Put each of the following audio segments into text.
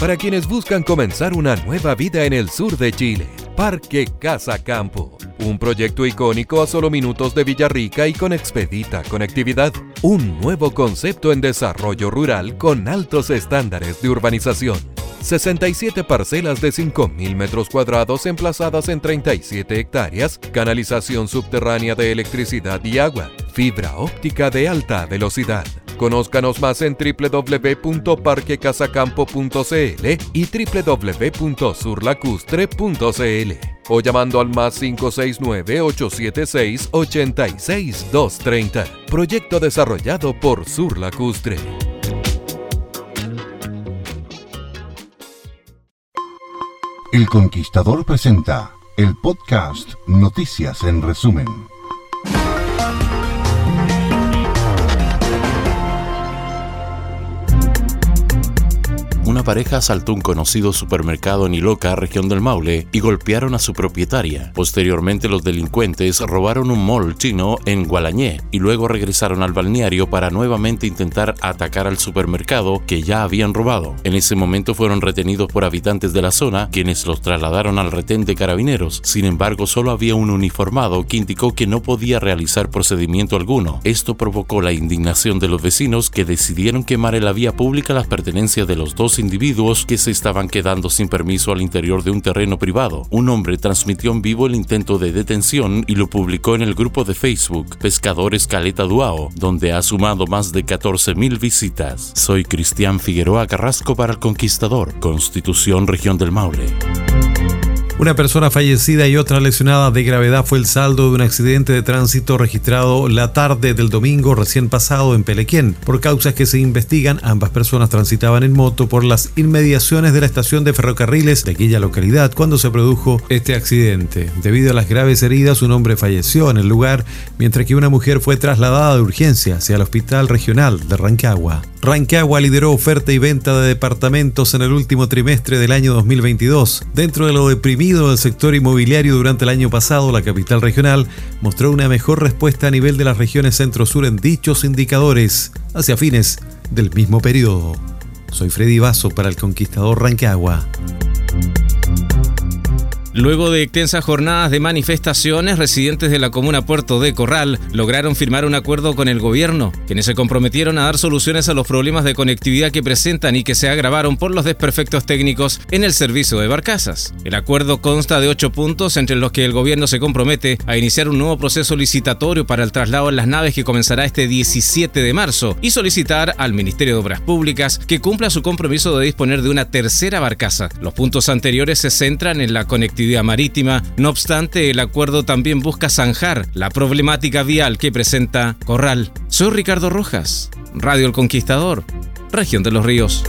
Para quienes buscan comenzar una nueva vida en el sur de Chile, Parque Casa Campo. Un proyecto icónico a solo minutos de Villarrica y con expedita conectividad. Un nuevo concepto en desarrollo rural con altos estándares de urbanización. 67 parcelas de 5.000 metros cuadrados emplazadas en 37 hectáreas, canalización subterránea de electricidad y agua, fibra óptica de alta velocidad Conózcanos más en www.parquecasacampo.cl y www.surlacustre.cl o llamando al más 569-876-86230. Proyecto desarrollado por Surlacustre. El Conquistador presenta el podcast Noticias en Resumen. Pareja asaltó un conocido supermercado en Iloca, región del Maule, y golpearon a su propietaria. Posteriormente, los delincuentes robaron un mall chino en Gualañé y luego regresaron al balneario para nuevamente intentar atacar al supermercado que ya habían robado. En ese momento fueron retenidos por habitantes de la zona, quienes los trasladaron al retén de carabineros. Sin embargo, solo había un uniformado que indicó que no podía realizar procedimiento alguno. Esto provocó la indignación de los vecinos que decidieron quemar en la vía pública las pertenencias de los dos individuos que se estaban quedando sin permiso al interior de un terreno privado. Un hombre transmitió en vivo el intento de detención y lo publicó en el grupo de Facebook Pescadores Caleta Duao, donde ha sumado más de 14.000 visitas. Soy Cristian Figueroa Carrasco para el Conquistador, Constitución Región del Maule. Una persona fallecida y otra lesionada de gravedad fue el saldo de un accidente de tránsito registrado la tarde del domingo recién pasado en Pelequén. Por causas que se investigan, ambas personas transitaban en moto por las inmediaciones de la estación de ferrocarriles de aquella localidad cuando se produjo este accidente. Debido a las graves heridas, un hombre falleció en el lugar, mientras que una mujer fue trasladada de urgencia hacia el hospital regional de Rancagua. Rancagua lideró oferta y venta de departamentos en el último trimestre del año 2022. Dentro de lo deprimido del sector inmobiliario durante el año pasado, la capital regional mostró una mejor respuesta a nivel de las regiones centro-sur en dichos indicadores hacia fines del mismo periodo. Soy Freddy Vaso para el Conquistador Rancagua. Luego de extensas jornadas de manifestaciones, residentes de la comuna Puerto de Corral lograron firmar un acuerdo con el gobierno, quienes se comprometieron a dar soluciones a los problemas de conectividad que presentan y que se agravaron por los desperfectos técnicos en el servicio de barcazas. El acuerdo consta de ocho puntos, entre los que el gobierno se compromete a iniciar un nuevo proceso licitatorio para el traslado en las naves que comenzará este 17 de marzo y solicitar al Ministerio de Obras Públicas que cumpla su compromiso de disponer de una tercera barcaza. Los puntos anteriores se centran en la conectividad marítima. No obstante, el acuerdo también busca zanjar la problemática vial que presenta Corral. Soy Ricardo Rojas, Radio El Conquistador, región de los ríos.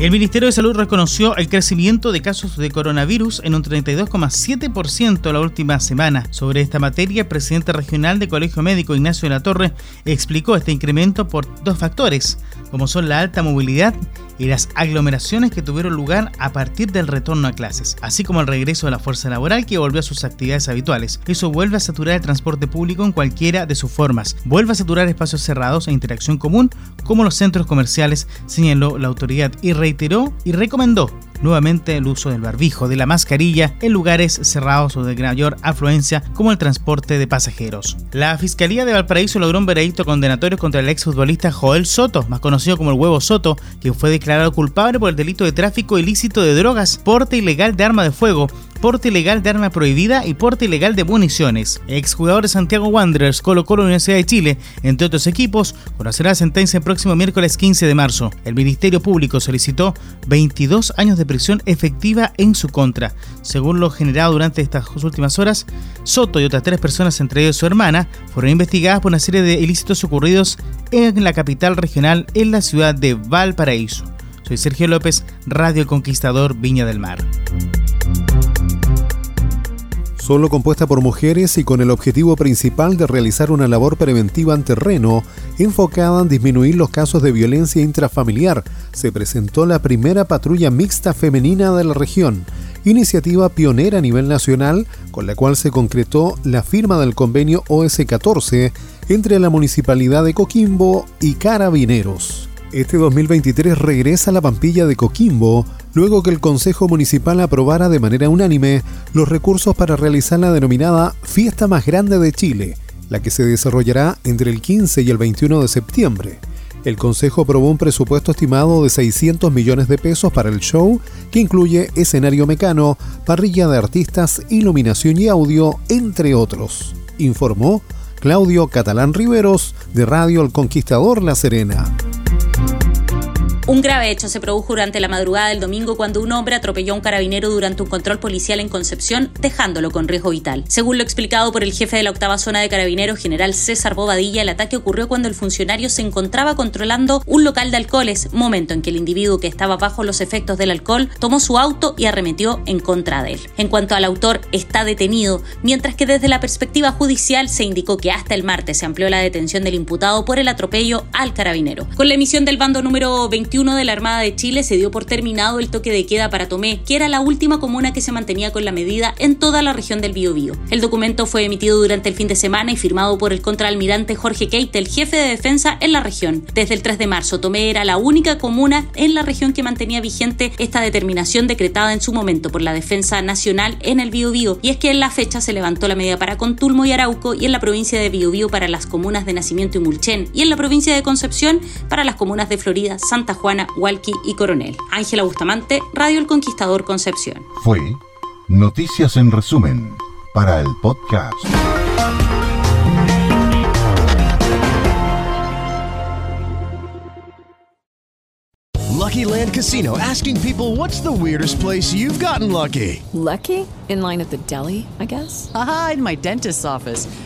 El Ministerio de Salud reconoció el crecimiento de casos de coronavirus en un 32,7% la última semana. Sobre esta materia, el presidente regional de Colegio Médico Ignacio de la Torre explicó este incremento por dos factores, como son la alta movilidad y las aglomeraciones que tuvieron lugar a partir del retorno a clases, así como el regreso de la fuerza laboral que volvió a sus actividades habituales. Eso vuelve a saturar el transporte público en cualquiera de sus formas, vuelve a saturar espacios cerrados e interacción común como los centros comerciales, señaló la autoridad y reiteró y recomendó nuevamente el uso del barbijo, de la mascarilla en lugares cerrados o de mayor afluencia como el transporte de pasajeros. La Fiscalía de Valparaíso logró un veredicto condenatorio contra el exfutbolista Joel Soto, más conocido como el Huevo Soto, que fue declarado culpable por el delito de tráfico ilícito de drogas, porte ilegal de arma de fuego, porte ilegal de arma prohibida y porte ilegal de municiones. Exjugador de Santiago Wanderers, Colo Colo Universidad de Chile, entre otros equipos, conocerá la sentencia el próximo miércoles 15 de marzo. El Ministerio Público solicitó 22 años de prisión efectiva en su contra. Según lo generado durante estas últimas horas, Soto y otras tres personas, entre ellos su hermana, fueron investigadas por una serie de ilícitos ocurridos en la capital regional en la ciudad de Valparaíso. Soy Sergio López, Radio Conquistador Viña del Mar. Solo compuesta por mujeres y con el objetivo principal de realizar una labor preventiva en terreno enfocada en disminuir los casos de violencia intrafamiliar, se presentó la primera patrulla mixta femenina de la región, iniciativa pionera a nivel nacional con la cual se concretó la firma del convenio OS-14 entre la Municipalidad de Coquimbo y Carabineros. Este 2023 regresa a la Pampilla de Coquimbo luego que el Consejo Municipal aprobara de manera unánime los recursos para realizar la denominada Fiesta Más Grande de Chile, la que se desarrollará entre el 15 y el 21 de septiembre. El Consejo aprobó un presupuesto estimado de 600 millones de pesos para el show, que incluye escenario mecano, parrilla de artistas, iluminación y audio, entre otros, informó Claudio Catalán Riveros de Radio El Conquistador La Serena. Un grave hecho se produjo durante la madrugada del domingo cuando un hombre atropelló a un carabinero durante un control policial en Concepción, dejándolo con riesgo vital. Según lo explicado por el jefe de la octava zona de carabineros, general César Bobadilla, el ataque ocurrió cuando el funcionario se encontraba controlando un local de alcoholes, momento en que el individuo que estaba bajo los efectos del alcohol tomó su auto y arremetió en contra de él. En cuanto al autor, está detenido, mientras que desde la perspectiva judicial se indicó que hasta el martes se amplió la detención del imputado por el atropello al carabinero. Con la emisión del bando número 21 de la Armada de Chile se dio por terminado el toque de queda para Tomé, que era la última comuna que se mantenía con la medida en toda la región del Biobío. El documento fue emitido durante el fin de semana y firmado por el contraalmirante Jorge Keitel, jefe de defensa en la región. Desde el 3 de marzo, Tomé era la única comuna en la región que mantenía vigente esta determinación decretada en su momento por la Defensa Nacional en el Biobío, y es que en la fecha se levantó la medida para Contulmo y Arauco y en la provincia de Biobío para las comunas de Nacimiento y Mulchen, y en la provincia de Concepción para las comunas de Florida, Santa Juana Juana, Hualqui y Coronel. Ángela Bustamante, Radio El Conquistador Concepción. Fue Noticias en resumen para el podcast. Lucky Land Casino asking people what's the weirdest place you've gotten lucky? Lucky? In line at the deli, I guess? Aha, in my dentist's office.